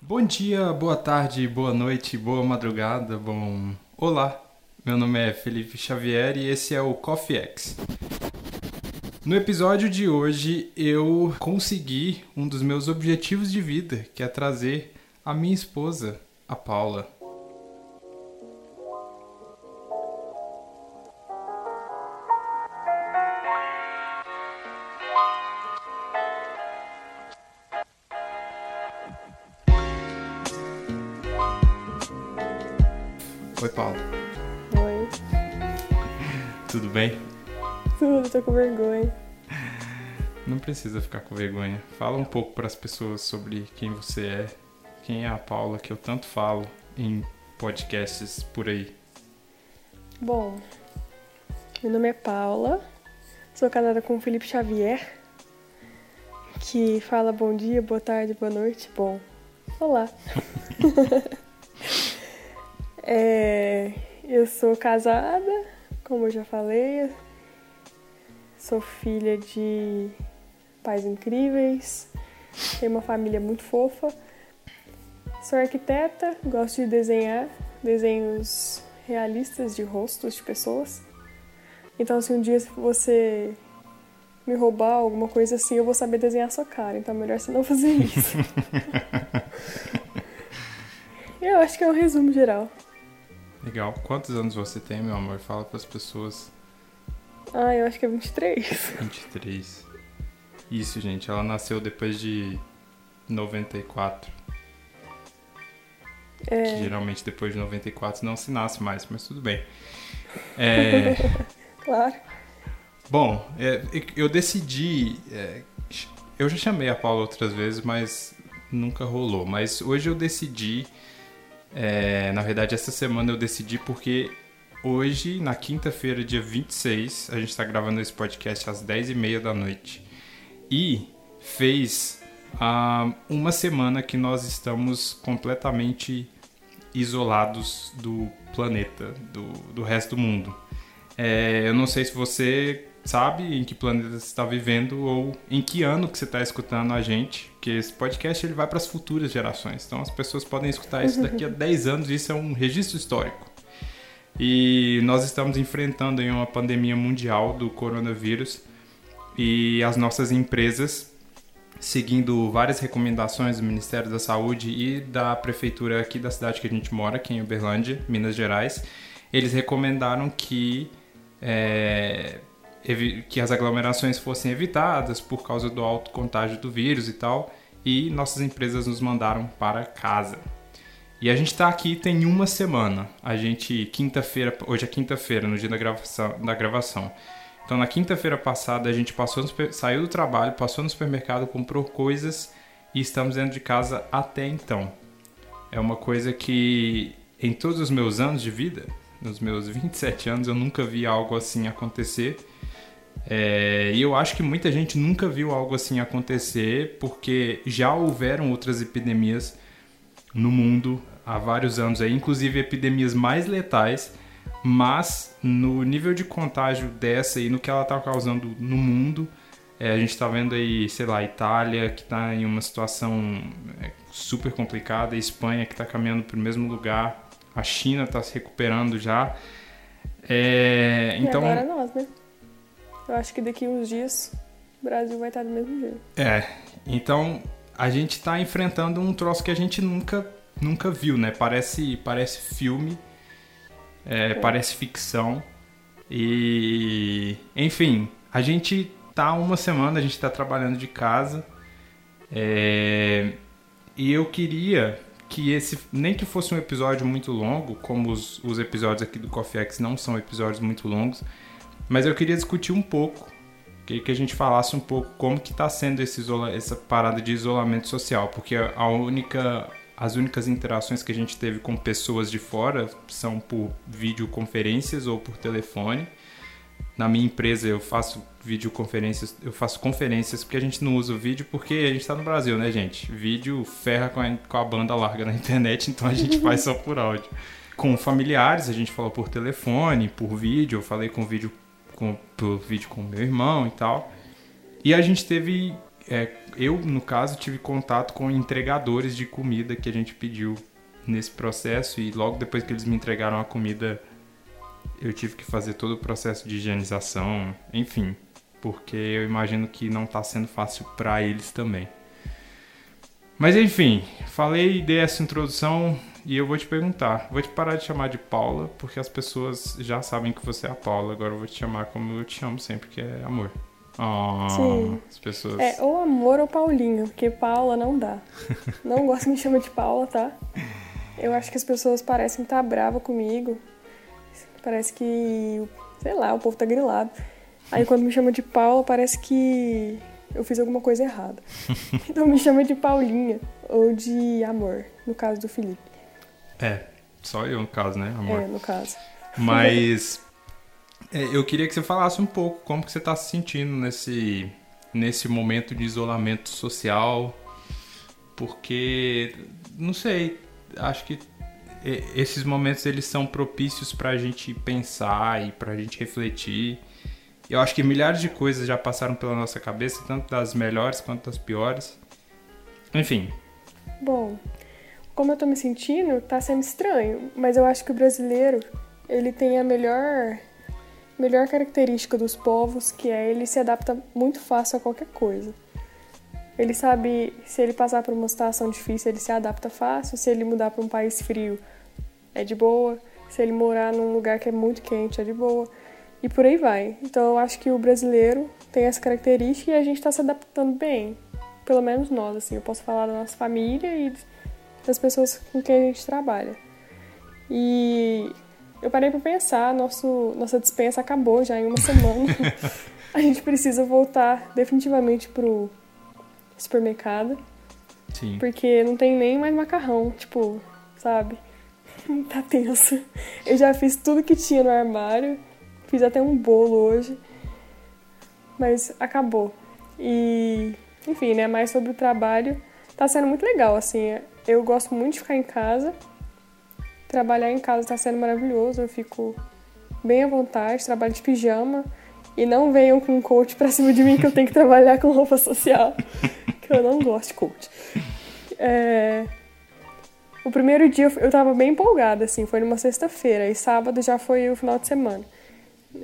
Bom dia, boa tarde, boa noite, boa madrugada, bom. Olá, meu nome é Felipe Xavier e esse é o Coffee X. No episódio de hoje eu consegui um dos meus objetivos de vida, que é trazer a minha esposa, a Paula. Paula. Oi. Tudo bem? Tudo, tô com vergonha. Não precisa ficar com vergonha. Fala um pouco para as pessoas sobre quem você é, quem é a Paula que eu tanto falo em podcasts por aí. Bom, meu nome é Paula, sou casada com o Felipe Xavier, que fala bom dia, boa tarde, boa noite. Bom, olá. é, eu sou casada, como eu já falei, sou filha de pais incríveis, tenho uma família muito fofa. Sou arquiteta, gosto de desenhar desenhos realistas de rostos de pessoas. Então, se um dia você me roubar alguma coisa assim, eu vou saber desenhar sua cara. Então, é melhor você não fazer isso. eu acho que é um resumo geral. Legal. Quantos anos você tem, meu amor? Fala para as pessoas. Ah, eu acho que é 23. 23. Isso, gente. Ela nasceu depois de 94. É, Que geralmente depois de 94 não se nasce mais, mas tudo bem. É, claro. bom, é, eu decidi. é, eu já chamei a Paula outras vezes, mas nunca rolou. Mas hoje eu decidi. É, na verdade, essa semana eu decidi porque hoje, na quinta-feira, dia 26, a gente está gravando esse podcast às 10h30 da noite. E fez ah, uma semana que nós estamos completamente isolados do planeta, do, do resto do mundo. É, eu não sei se você sabe em que planeta você está vivendo ou em que ano que você está escutando a gente, porque esse podcast ele vai para as futuras gerações. Então as pessoas podem escutar isso daqui a 10 anos isso é um registro histórico. E nós estamos enfrentando uma pandemia mundial do coronavírus e as nossas empresas seguindo várias recomendações do Ministério da Saúde e da prefeitura aqui da cidade que a gente mora, aqui em Uberlândia, Minas Gerais, eles recomendaram que é, que as aglomerações fossem evitadas por causa do alto contágio do vírus e tal, e nossas empresas nos mandaram para casa. E a gente está aqui tem uma semana. A gente quinta-feira, hoje é quinta-feira, no dia da gravação, da gravação. Então, na quinta-feira passada, a gente passou no saiu do trabalho, passou no supermercado, comprou coisas e estamos dentro de casa até então. É uma coisa que, em todos os meus anos de vida, nos meus 27 anos, eu nunca vi algo assim acontecer. É, e eu acho que muita gente nunca viu algo assim acontecer, porque já houveram outras epidemias no mundo há vários anos aí, inclusive epidemias mais letais, mas no nível de contágio dessa e no que ela está causando no mundo, é, a gente está vendo aí, sei lá, Itália que está em uma situação é, super complicada, Espanha que está caminhando para o mesmo lugar, a China está se recuperando já. É, então, E agora nós, né? Eu acho que daqui uns dias o Brasil vai estar do mesmo jeito. É, então a gente tá enfrentando um troço que a gente nunca, nunca viu, né? Parece, parece filme, é, parece ficção. E, enfim, a gente tá uma semana, a gente tá trabalhando de casa. é, e eu queria que esse, nem que fosse um episódio muito longo, como os, os episódios aqui do Coffee X não são episódios muito longos, mas eu queria discutir um pouco Queria que a gente falasse um pouco como que está sendo isola essa parada de isolamento social, porque a única, as únicas interações que a gente teve com pessoas de fora são por videoconferências ou por telefone. Na minha empresa eu faço videoconferências, eu faço conferências porque a gente não usa o vídeo porque a gente está no Brasil, né, gente? Vídeo ferra com a, com a banda larga na internet, então a gente faz só por áudio. Com familiares a gente falou por telefone, por vídeo, eu falei com vídeo com, por vídeo com meu irmão e tal. E a gente teve, é, eu no caso, tive contato com entregadores de comida que a gente pediu nesse processo e logo depois que eles me entregaram a comida eu tive que fazer todo o processo de higienização, enfim, porque eu imagino que não está sendo fácil para eles também. Mas enfim, falei, dei essa introdução e eu vou te perguntar. Vou te parar de chamar de Paula, porque as pessoas já sabem que você é a Paula. Agora eu vou te chamar como eu te chamo sempre, que é amor. Oh, Sim. As pessoas. É, ou amor ou Paulinho, porque Paula não dá. não gosto que me chama de Paula, tá? Eu acho que as pessoas parecem estar tá bravas comigo. Parece que, sei lá, o povo tá grilado. Aí quando me chama de Paula, parece que eu fiz alguma coisa errada. Então me chama de Paulinha ou de amor, no caso do Felipe. É, só eu no caso, né, amor? É, no caso. Mas é, eu queria que você falasse um pouco como que você está se sentindo nesse, nesse momento de isolamento social, porque, não sei, acho que esses momentos eles são propícios para a gente pensar e para a gente refletir. Eu acho que milhares de coisas já passaram pela nossa cabeça, tanto das melhores quanto das piores. Enfim. Bom, como eu tô me sentindo, tá sendo estranho, mas eu acho que o brasileiro, ele tem a melhor melhor característica dos povos, que é ele se adapta muito fácil a qualquer coisa. Ele sabe, se ele passar por uma situação difícil, ele se adapta fácil, se ele mudar para um país frio, é de boa. Se ele morar num lugar que é muito quente, é de boa. E por aí vai. Então eu acho que o brasileiro tem essa característica e a gente está se adaptando bem. Pelo menos nós, assim. Eu posso falar da nossa família e das pessoas com quem a gente trabalha. E eu parei para pensar, nosso, nossa dispensa acabou já em uma semana. a gente precisa voltar definitivamente pro supermercado. Sim. Porque não tem nem mais macarrão, tipo, sabe? tá tenso. Eu já fiz tudo que tinha no armário, fiz até um bolo hoje, mas acabou. E, enfim, né, mais sobre o trabalho, tá sendo muito legal, assim, eu gosto muito de ficar em casa, trabalhar em casa tá sendo maravilhoso, eu fico bem à vontade, trabalho de pijama, e não venham com um coach pra cima de mim que eu tenho que trabalhar com roupa social, que eu não gosto de coach. É... O primeiro dia eu tava bem empolgada, assim, foi numa sexta-feira, e sábado já foi o final de semana.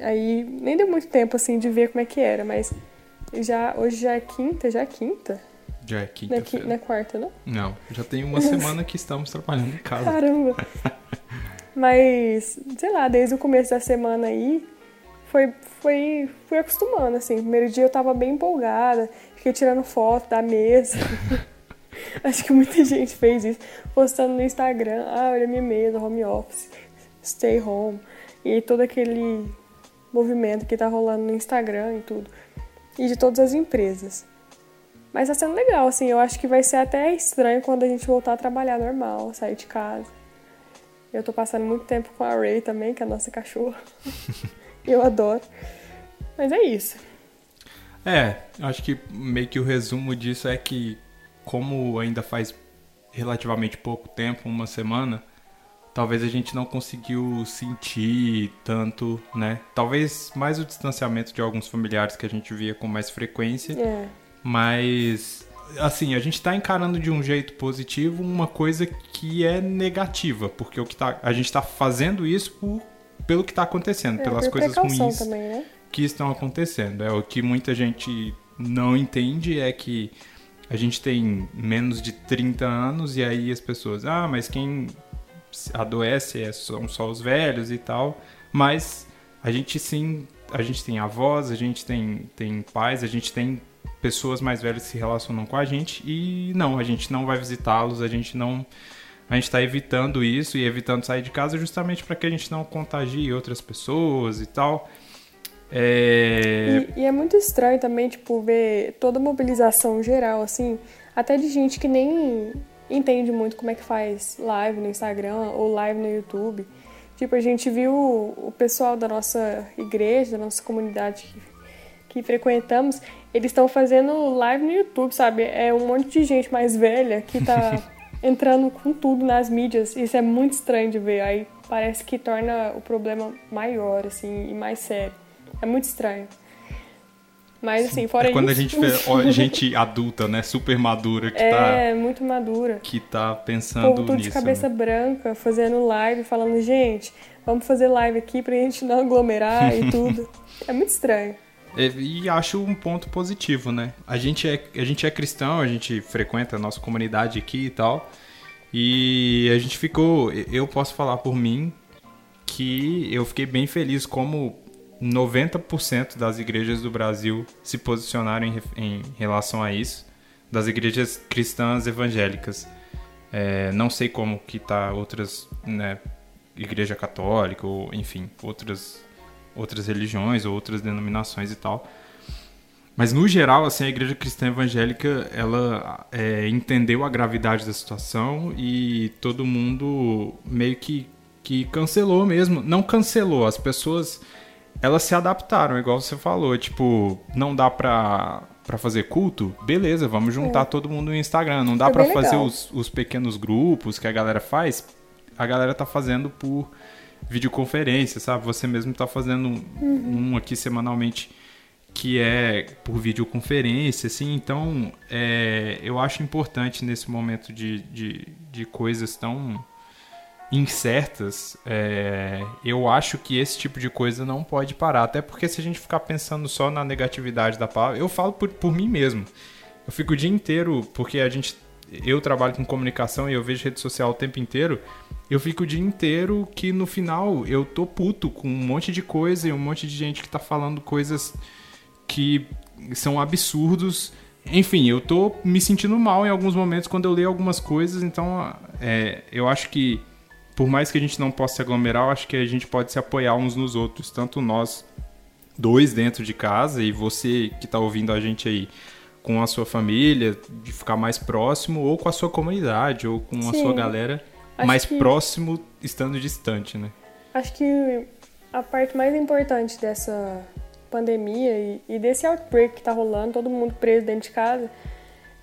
Aí nem deu muito tempo, assim, de ver como é que era, mas já, hoje já é quinta, já é quinta? Já é quinta. Não é, não é quarta, não? Não, já tem uma semana que estamos trabalhando em casa. Caramba! Mas, sei lá, desde o começo da semana aí, foi, foi, fui acostumando, assim. Primeiro dia eu tava bem empolgada, fiquei tirando foto da mesa. Acho que muita gente fez isso, postando no Instagram, ah, olha minha mesa, home office, stay home, e todo aquele movimento que tá rolando no Instagram e tudo, e de todas as empresas. Mas tá sendo legal, assim, eu acho que vai ser até estranho quando a gente voltar a trabalhar normal, sair de casa. Eu tô passando muito tempo com a Ray também, que é a nossa cachorra. eu adoro. Mas é isso. É, acho que meio que o resumo disso é que como ainda faz relativamente pouco tempo, uma semana, talvez a gente não conseguiu sentir tanto, né? Talvez mais o distanciamento de alguns familiares que a gente via com mais frequência. É. Mas assim, a gente está encarando de um jeito positivo uma coisa que é negativa, porque o que tá, a gente está fazendo isso por, pelo que está acontecendo, é, pelas coisas ruins também, né? que estão acontecendo. É o que muita gente não entende é que a gente tem menos de 30 anos e aí as pessoas, ah, mas quem adoece é, são só os velhos e tal. Mas a gente sim, a gente tem avós, a gente tem, tem pais, a gente tem pessoas mais velhas se relacionam com a gente e não, a gente não vai visitá-los, a gente não. A gente está evitando isso e evitando sair de casa justamente para que a gente não contagie outras pessoas e tal. É... E, e, é muito estranho também, tipo, ver toda a mobilização geral, assim, até de gente que nem entende muito como é que faz live no Instagram ou live no YouTube. Tipo, a gente viu o pessoal da nossa igreja, da nossa comunidade que, que frequentamos, eles estão fazendo live no YouTube, sabe? É um monte de gente mais velha que tá entrando com tudo nas mídias. Isso é muito estranho de ver. Aí parece que torna o problema maior, assim, e mais sério. É muito estranho. Mas assim, fora é quando isso... a gente vê gente adulta, né? Super madura que é, tá. É, muito madura. Que tá pensando Povo tudo nisso. de cabeça né? branca, fazendo live, falando, gente, vamos fazer live aqui pra gente não aglomerar e tudo. É muito estranho. E, e acho um ponto positivo, né? A gente, é, a gente é cristão, a gente frequenta a nossa comunidade aqui e tal. E a gente ficou. Eu posso falar por mim que eu fiquei bem feliz como 90% das igrejas do Brasil se posicionaram em, em, relação a isso, das igrejas cristãs evangélicas. É, não sei como que tá outras, né, igreja católica ou enfim, outras outras religiões ou outras denominações e tal. Mas no geral, assim, a igreja cristã evangélica, ela é, entendeu a gravidade da situação e todo mundo meio que, que cancelou mesmo. Não cancelou, as pessoas elas se adaptaram, igual você falou. Tipo, não dá pra, pra fazer culto? Beleza, vamos juntar é. todo mundo no Instagram. Não dá é pra fazer os, os pequenos grupos que a galera faz. A galera tá fazendo por videoconferência, sabe? Você mesmo tá fazendo uhum. um aqui semanalmente que é por videoconferência, assim. Então, é, eu acho importante nesse momento de, de, de coisas tão incertas, é, eu acho que esse tipo de coisa não pode parar. Até porque se a gente ficar pensando só na negatividade da palavra, eu falo por, por mim mesmo. Eu fico o dia inteiro, porque a gente. Eu trabalho com comunicação e eu vejo rede social o tempo inteiro. Eu fico o dia inteiro que no final eu tô puto com um monte de coisa e um monte de gente que tá falando coisas que são absurdos. Enfim, eu tô me sentindo mal em alguns momentos quando eu leio algumas coisas, então é, eu acho que por mais que a gente não possa se aglomerar, eu acho que a gente pode se apoiar uns nos outros, tanto nós dois dentro de casa e você que está ouvindo a gente aí com a sua família, de ficar mais próximo, ou com a sua comunidade, ou com Sim. a sua galera acho mais que... próximo, estando distante, né? Acho que a parte mais importante dessa pandemia e, e desse outbreak que está rolando, todo mundo preso dentro de casa,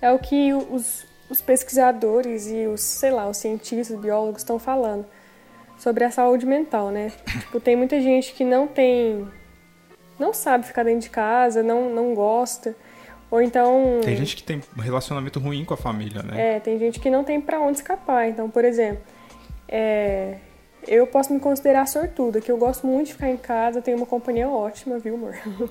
é o que os, os pesquisadores e os, sei lá, os cientistas, biólogos estão falando sobre a saúde mental, né? Tipo, tem muita gente que não tem não sabe ficar dentro de casa, não não gosta, ou então Tem gente que tem um relacionamento ruim com a família, né? É, tem gente que não tem para onde escapar. Então, por exemplo, é, eu posso me considerar sortuda, que eu gosto muito de ficar em casa, tenho uma companhia ótima, viu, amor?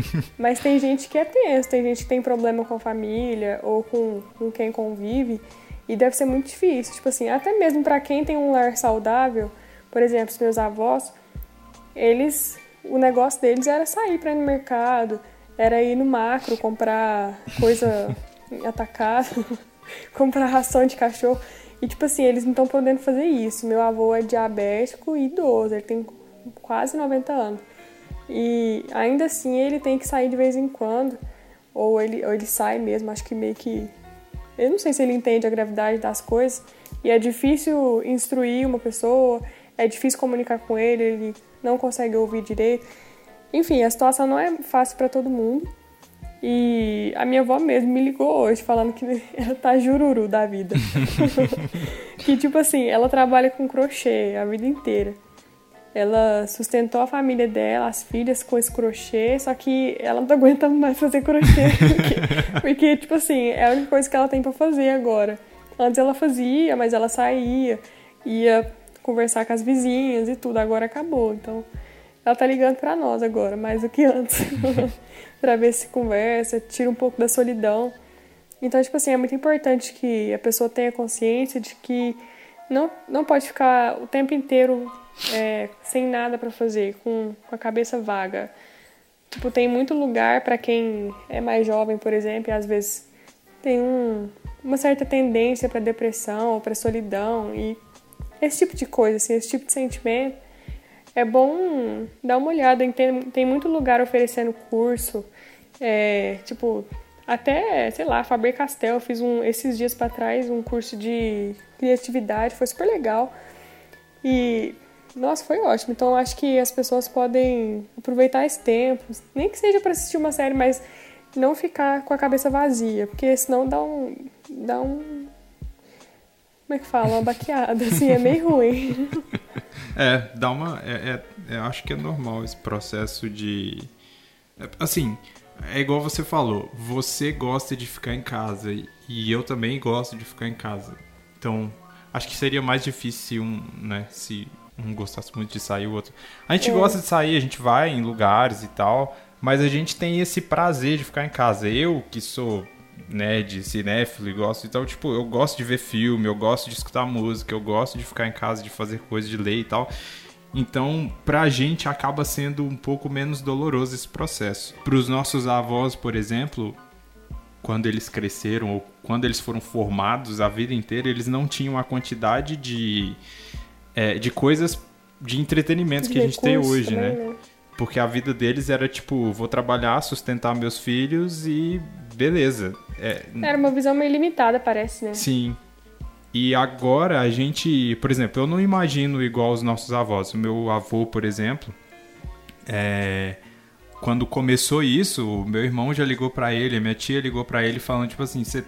Mas tem gente que é tenso, tem gente que tem problema com a família ou com, com quem convive, e deve ser muito difícil. Tipo assim, até mesmo para quem tem um lar saudável, por exemplo, os meus avós, eles. O negócio deles era sair para ir no mercado, era ir no macro, comprar coisa atacado, comprar ração de cachorro. E, tipo assim, eles não estão podendo fazer isso. Meu avô é diabético e idoso, ele tem quase 90 anos. E ainda assim ele tem que sair de vez em quando, ou ele, ou ele sai mesmo, acho que meio que. Eu não sei se ele entende a gravidade das coisas, e é difícil instruir uma pessoa, é difícil comunicar com ele, ele não consegue ouvir direito. Enfim, a situação não é fácil para todo mundo. E a minha avó mesmo me ligou hoje falando que ela tá jururu da vida. que tipo assim, ela trabalha com crochê a vida inteira. Ela sustentou a família dela, as filhas com esse crochê, só que ela não tá aguentando mais fazer crochê. Porque, porque, tipo assim, é a única coisa que ela tem para fazer agora. Antes ela fazia, mas ela saía, ia conversar com as vizinhas e tudo, agora acabou. Então, ela tá ligando para nós agora, mais do que antes. para ver se conversa, tira um pouco da solidão. Então, tipo assim, é muito importante que a pessoa tenha consciência de que não, não pode ficar o tempo inteiro é, sem nada para fazer, com, com a cabeça vaga. Tipo, tem muito lugar para quem é mais jovem, por exemplo, e às vezes tem um, uma certa tendência para depressão ou para solidão e esse tipo de coisa, assim, esse tipo de sentimento é bom dar uma olhada. Tem, tem muito lugar oferecendo curso. É, tipo, até, sei lá, Faber Castell, fiz um, esses dias para trás um curso de criatividade, foi super legal. E, nossa, foi ótimo. Então, acho que as pessoas podem aproveitar esse tempo, nem que seja para assistir uma série, mas não ficar com a cabeça vazia, porque senão dá um. dá um. Como é que fala? Uma baqueada, assim, é meio ruim. É, dá uma. É, é, acho que é normal esse processo de. É, assim, é igual você falou, você gosta de ficar em casa e eu também gosto de ficar em casa. Então, acho que seria mais difícil se um, né, se um gostasse muito de sair o outro. A gente é. gosta de sair, a gente vai em lugares e tal, mas a gente tem esse prazer de ficar em casa. Eu, que sou nerd, cinéfilo e gosto, então, tipo, eu gosto de ver filme, eu gosto de escutar música, eu gosto de ficar em casa, de fazer coisas de ler e tal. Então, pra gente acaba sendo um pouco menos doloroso esse processo. Para os nossos avós, por exemplo, quando eles cresceram ou quando eles foram formados a vida inteira, eles não tinham a quantidade de, é, de coisas de entretenimento que a gente tem hoje, né? né? Porque a vida deles era tipo, vou trabalhar, sustentar meus filhos e beleza. É... Era uma visão meio limitada, parece, né? Sim. E agora a gente, por exemplo, eu não imagino igual os nossos avós. O meu avô, por exemplo, é... quando começou isso, o meu irmão já ligou para ele, a minha tia ligou para ele falando tipo assim, você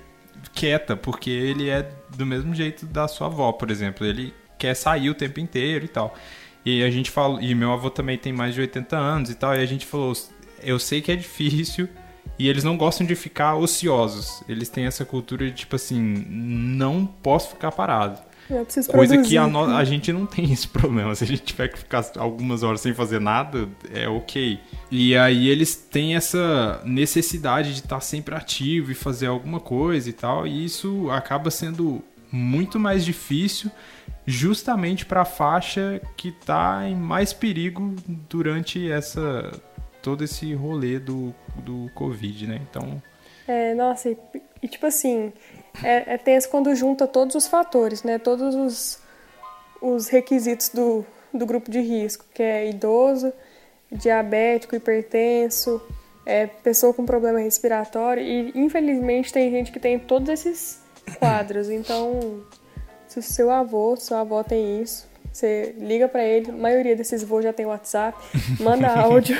quieta, porque ele é do mesmo jeito da sua avó, por exemplo. Ele quer sair o tempo inteiro e tal. E a gente falou, e meu avô também tem mais de 80 anos e tal, e a gente falou, eu sei que é difícil e eles não gostam de ficar ociosos. Eles têm essa cultura de tipo assim, não posso ficar parado. Coisa produzir. que a, no, a gente não tem esse problema. Se a gente tiver que ficar algumas horas sem fazer nada, é ok. E aí eles têm essa necessidade de estar sempre ativo e fazer alguma coisa e tal. E isso acaba sendo muito mais difícil justamente para a faixa que está em mais perigo durante essa todo esse rolê do, do Covid, né? Então. É, nossa, e, e tipo assim, é, é tenso quando junta todos os fatores, né? Todos os, os requisitos do, do grupo de risco, que é idoso, diabético, hipertenso, é, pessoa com problema respiratório, e infelizmente tem gente que tem todos esses quadros. Então, se o seu avô, sua avó tem isso, você liga para ele, a maioria desses voos já tem WhatsApp, manda áudio,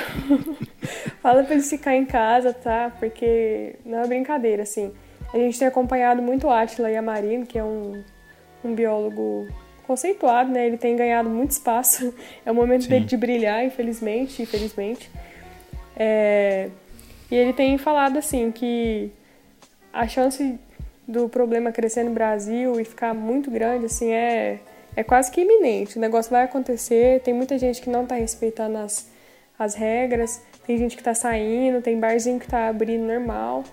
fala para ele ficar em casa, tá? Porque não é brincadeira, assim. A gente tem acompanhado muito o Atila Yamarino, que é um, um biólogo conceituado, né? Ele tem ganhado muito espaço. É o momento Sim. dele de brilhar, infelizmente, infelizmente. É... E ele tem falado assim que a chance do problema crescer no Brasil e ficar muito grande, assim, é, é quase que iminente. O negócio vai acontecer, tem muita gente que não está respeitando as, as regras, tem gente que está saindo, tem barzinho que está abrindo normal.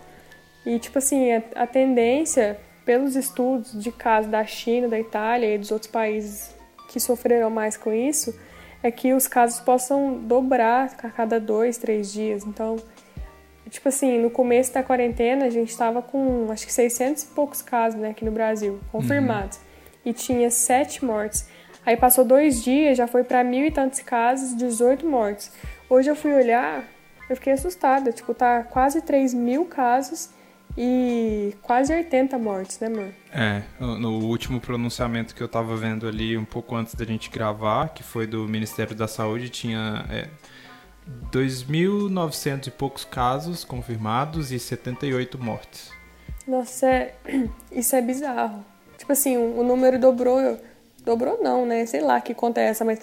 E, tipo assim, a, a tendência, pelos estudos de casos da China, da Itália e dos outros países que sofreram mais com isso, é que os casos possam dobrar a cada dois, três dias. Então, Tipo assim, no começo da quarentena a gente estava com acho que 600 e poucos casos né, aqui no Brasil, confirmados. Uhum. E tinha sete mortes. Aí passou dois dias, já foi para mil e tantos casos, 18 mortes. Hoje eu fui olhar, eu fiquei assustada. Tipo, tá quase 3 mil casos e quase 80 mortes, né, amor? É, no último pronunciamento que eu tava vendo ali um pouco antes da gente gravar, que foi do Ministério da Saúde, tinha. É 2.900 e poucos casos confirmados e 78 mortes. Nossa, é... isso é bizarro. Tipo assim, o número dobrou. Dobrou não, né? Sei lá que conta é essa, mas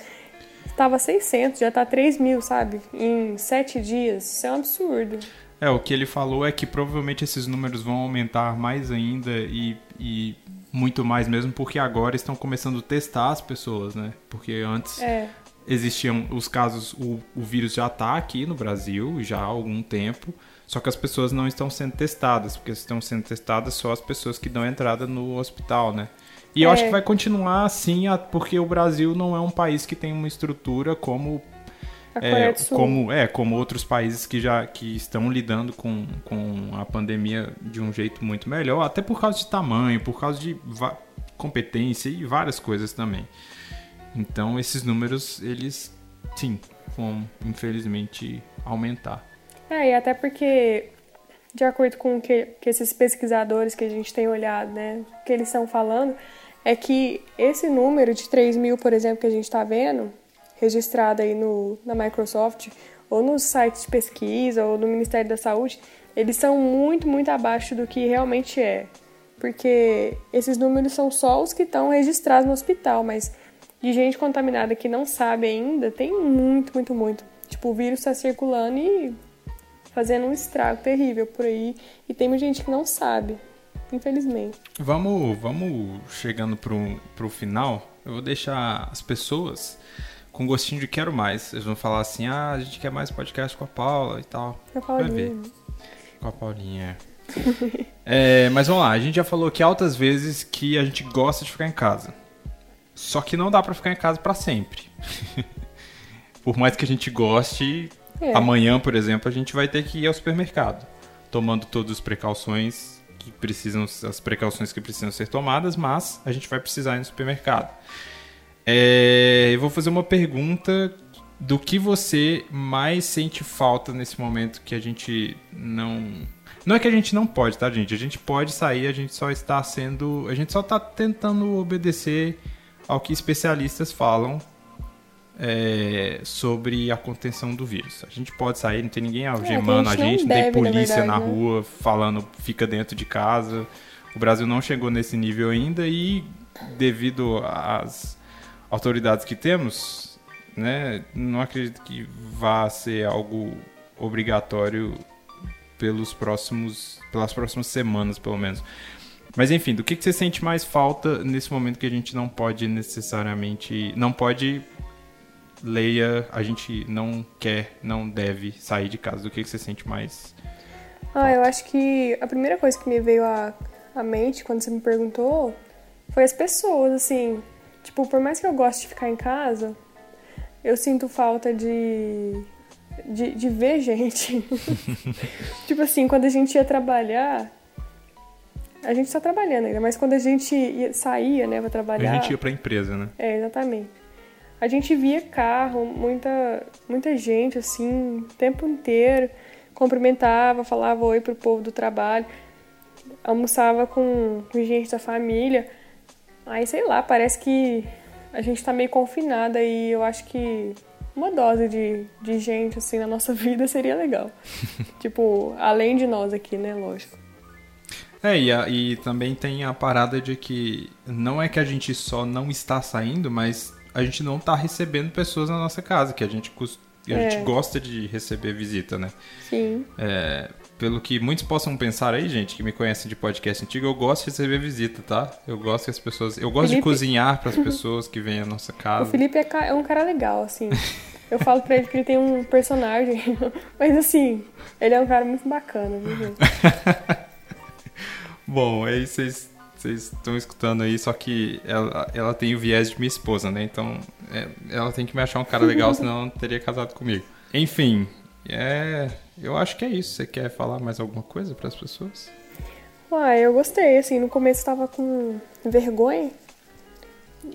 estava 600, já tá 3 mil, sabe? Em 7 dias. Isso é um absurdo. É, o que ele falou é que provavelmente esses números vão aumentar mais ainda e, e muito mais mesmo, porque agora estão começando a testar as pessoas, né? Porque antes é existiam os casos, o, o vírus já está aqui no Brasil já há algum tempo, só que as pessoas não estão sendo testadas, porque estão sendo testadas só as pessoas que dão entrada no hospital, né? E é. eu acho que vai continuar assim, porque o Brasil não é um país que tem uma estrutura como é, como é como outros países que já que estão lidando com, com a pandemia de um jeito muito melhor, até por causa de tamanho, por causa de competência e várias coisas também. Então esses números eles sim, vão infelizmente aumentar. É, e até porque, de acordo com o que, que esses pesquisadores que a gente tem olhado, né, que eles estão falando, é que esse número de 3 mil, por exemplo, que a gente está vendo, registrado aí no, na Microsoft, ou nos sites de pesquisa, ou no Ministério da Saúde, eles são muito, muito abaixo do que realmente é. Porque esses números são só os que estão registrados no hospital, mas de gente contaminada que não sabe ainda, tem muito, muito, muito. Tipo, o vírus está circulando e fazendo um estrago terrível por aí. E tem muita gente que não sabe, infelizmente. Vamos, vamos chegando pro, pro final. Eu vou deixar as pessoas com gostinho de quero mais. Eles vão falar assim: ah, a gente quer mais podcast com a Paula e tal. Com a Paulinha. Vai ver. Com a Paulinha. é, mas vamos lá, a gente já falou aqui altas vezes que a gente gosta de ficar em casa. Só que não dá pra ficar em casa pra sempre. Por mais que a gente goste, É. amanhã, por exemplo, a gente vai ter que ir ao supermercado, tomando todas as precauções que precisam, as precauções que precisam ser tomadas, mas a gente vai precisar ir no supermercado. É, eu vou fazer uma pergunta do que você mais sente falta nesse momento que a gente não. Não é que a gente não pode, tá, gente? A gente pode sair, a gente só está sendo. A gente só está tentando obedecer ao que especialistas falam é, sobre a contenção do vírus. A gente pode sair, não tem ninguém algemando É, a a gente não gente, não tem deve, na polícia verdade, na né? rua falando fica dentro de casa. O Brasil não chegou nesse nível ainda e devido às autoridades que temos, né, não acredito que vá ser algo obrigatório pelos próximos pelas próximas semanas, pelo menos. Mas enfim, do que, que você sente mais falta nesse momento que a gente não pode necessariamente. Não pode. Leia, a gente não quer, não deve sair de casa. Do que, que você sente mais? Ah, eu acho que a primeira coisa que me veio à, à mente quando você me perguntou foi as pessoas, assim. Tipo, por mais que eu goste de ficar em casa, eu sinto falta de. de, de ver gente. tipo assim, quando a gente ia trabalhar. A gente tá trabalhando ainda, mas quando a gente ia, saía, né, pra trabalhar. A gente ia pra empresa, né? É, exatamente. A gente via carro, muita, muita gente, assim, o tempo inteiro. Cumprimentava, falava oi pro povo do trabalho. Almoçava com, com gente da família. Aí, sei lá, parece que a gente tá meio confinada e eu acho que uma dose de, de gente, assim, na nossa vida seria legal. tipo, além de nós aqui, né, lógico. É, e, a- e também tem a parada de que não é que a gente só não está saindo, mas a gente não está recebendo pessoas na nossa casa, que a gente, a É. gente gosta de receber visita, né? Sim. É, pelo que muitos possam pensar aí, gente, que me conhecem de podcast antigo, eu gosto de receber visita, tá? Eu gosto que as pessoas. Eu gosto de Felipe- cozinhar para as pessoas que vêm à nossa O casa. Felipe é, é um cara legal, assim. Eu falo pra ele que ele tem um personagem, mas assim, ele é um cara muito bacana, viu, gente? Bom, aí vocês vocês estão escutando aí, só que ela, ela tem o viés de minha esposa, né? Então é, ela tem que me achar um cara legal, senão ela não teria casado comigo. Enfim, é, eu acho que é isso. Você quer falar mais alguma coisa para as pessoas? Uai, eu gostei, assim, no começo tava com vergonha.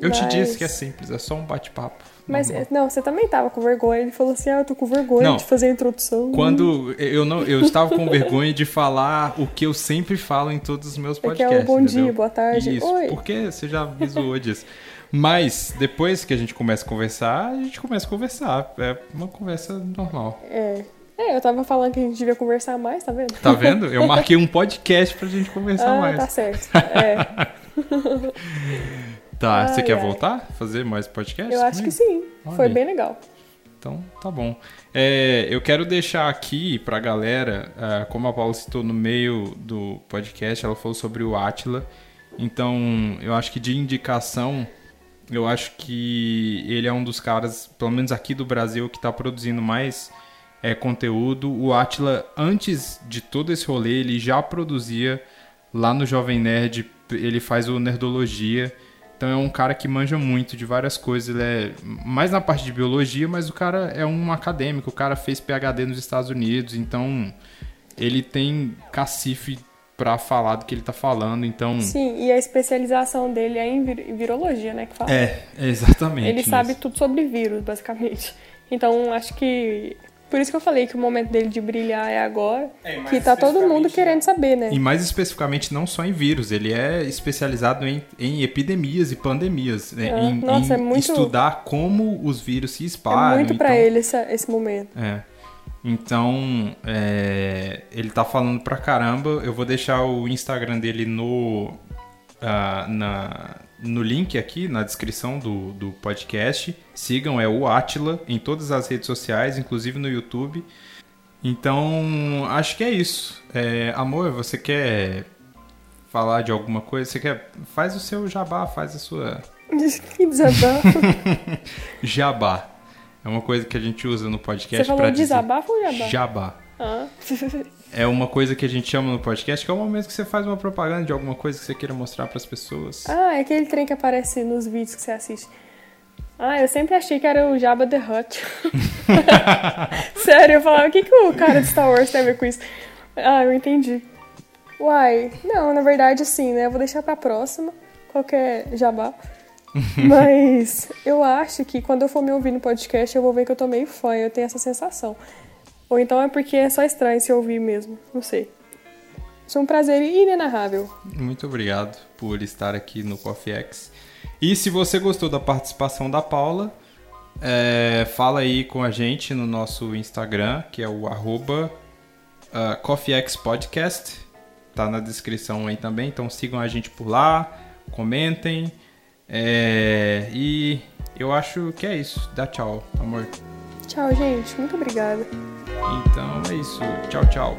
Eu te mas- disse que é simples, é só um bate-papo. Mas, não, você também tava com vergonha. Ele falou assim, ah, eu tô com vergonha Não. de fazer a introdução. Quando eu não, eu estava com vergonha de falar o que eu sempre falo em todos os meus É que é podcasts. o bom dia, entendeu? boa tarde. Isso, Oi. porque você já zoou disso. Mas depois que a gente começa a conversar, a gente começa a conversar. É uma conversa normal. É. É, eu tava falando que a gente devia conversar mais, tá vendo? Tá vendo? Eu marquei um podcast pra gente conversar ah, mais. tá certo. É, Tá, você Ai, quer ai. voltar? Fazer mais podcast? eu acho que sim. Olha Foi bem legal. Então, tá bom. É, eu quero deixar aqui pra galera, ah, como a Paula citou no meio do podcast, ela falou sobre o Atila. Então, eu acho que de indicação, eu acho que ele é um dos caras, pelo menos aqui do Brasil, que tá produzindo mais é, conteúdo. O Atila, antes de todo esse rolê, ele já produzia lá no Jovem Nerd, ele faz o Nerdologia. Então é um cara que manja muito de várias coisas. Ele é mais na parte de biologia, mas o cara é um acadêmico. O cara fez PhD nos Estados Unidos, então ele tem cacife pra falar do que ele tá falando. Então Sim, e a especialização dele é em vir- virologia, né? Que fala. é, exatamente. Ele sabe tudo sobre vírus, basicamente. Então acho que por isso que eu falei que o momento dele de brilhar é agora, é, que tá todo mundo querendo saber, né? E mais especificamente não só em vírus, ele é especializado em, em epidemias e pandemias, né? É. Em, Nossa, em é muito... estudar como os vírus se espalham. É muito para então... ele esse, esse momento. É. Então, é, ele tá falando pra caramba. Eu vou deixar o Instagram dele no, uh, na, no link aqui na descrição do, do podcast. Sigam, é o Atila em todas as redes sociais, inclusive no YouTube. Então, acho que é isso. É, amor, você quer falar de alguma coisa? Você quer. Faz o seu jabá, faz a sua. Que desabafo. jabá. É uma coisa que a gente usa no podcast. Você falou desabafo ou jabá? Jabá. Ah. é uma coisa que a gente chama no podcast, que é o momento que você faz uma propaganda de alguma coisa que você queira mostrar para as pessoas. Ah, é aquele trem que aparece nos vídeos que você assiste. Ah, eu sempre achei que era o Jabba the Hutt. Sério, eu falava, o que, que o cara de Star Wars tem a ver com isso? Ah, eu entendi. Uai, não, na verdade, assim, né? Eu vou deixar pra próxima, qualquer jabá. Mas eu acho que quando eu for me ouvir no podcast, eu vou ver que eu tô meio fã, eu tenho essa sensação. Ou então é porque é só estranho se ouvir mesmo. Não sei. Foi um prazer inenarrável. Muito obrigado por estar aqui no Coffee X. E se você gostou da participação da Paula, é, fala aí com a gente no nosso Instagram, que é o arroba uh, CoffeeXPodcast. Tá na descrição aí também, então sigam a gente por lá, comentem. É, e eu acho que é isso. Dá tchau, amor. Tchau, gente. Muito obrigada. Então é isso. Tchau, tchau.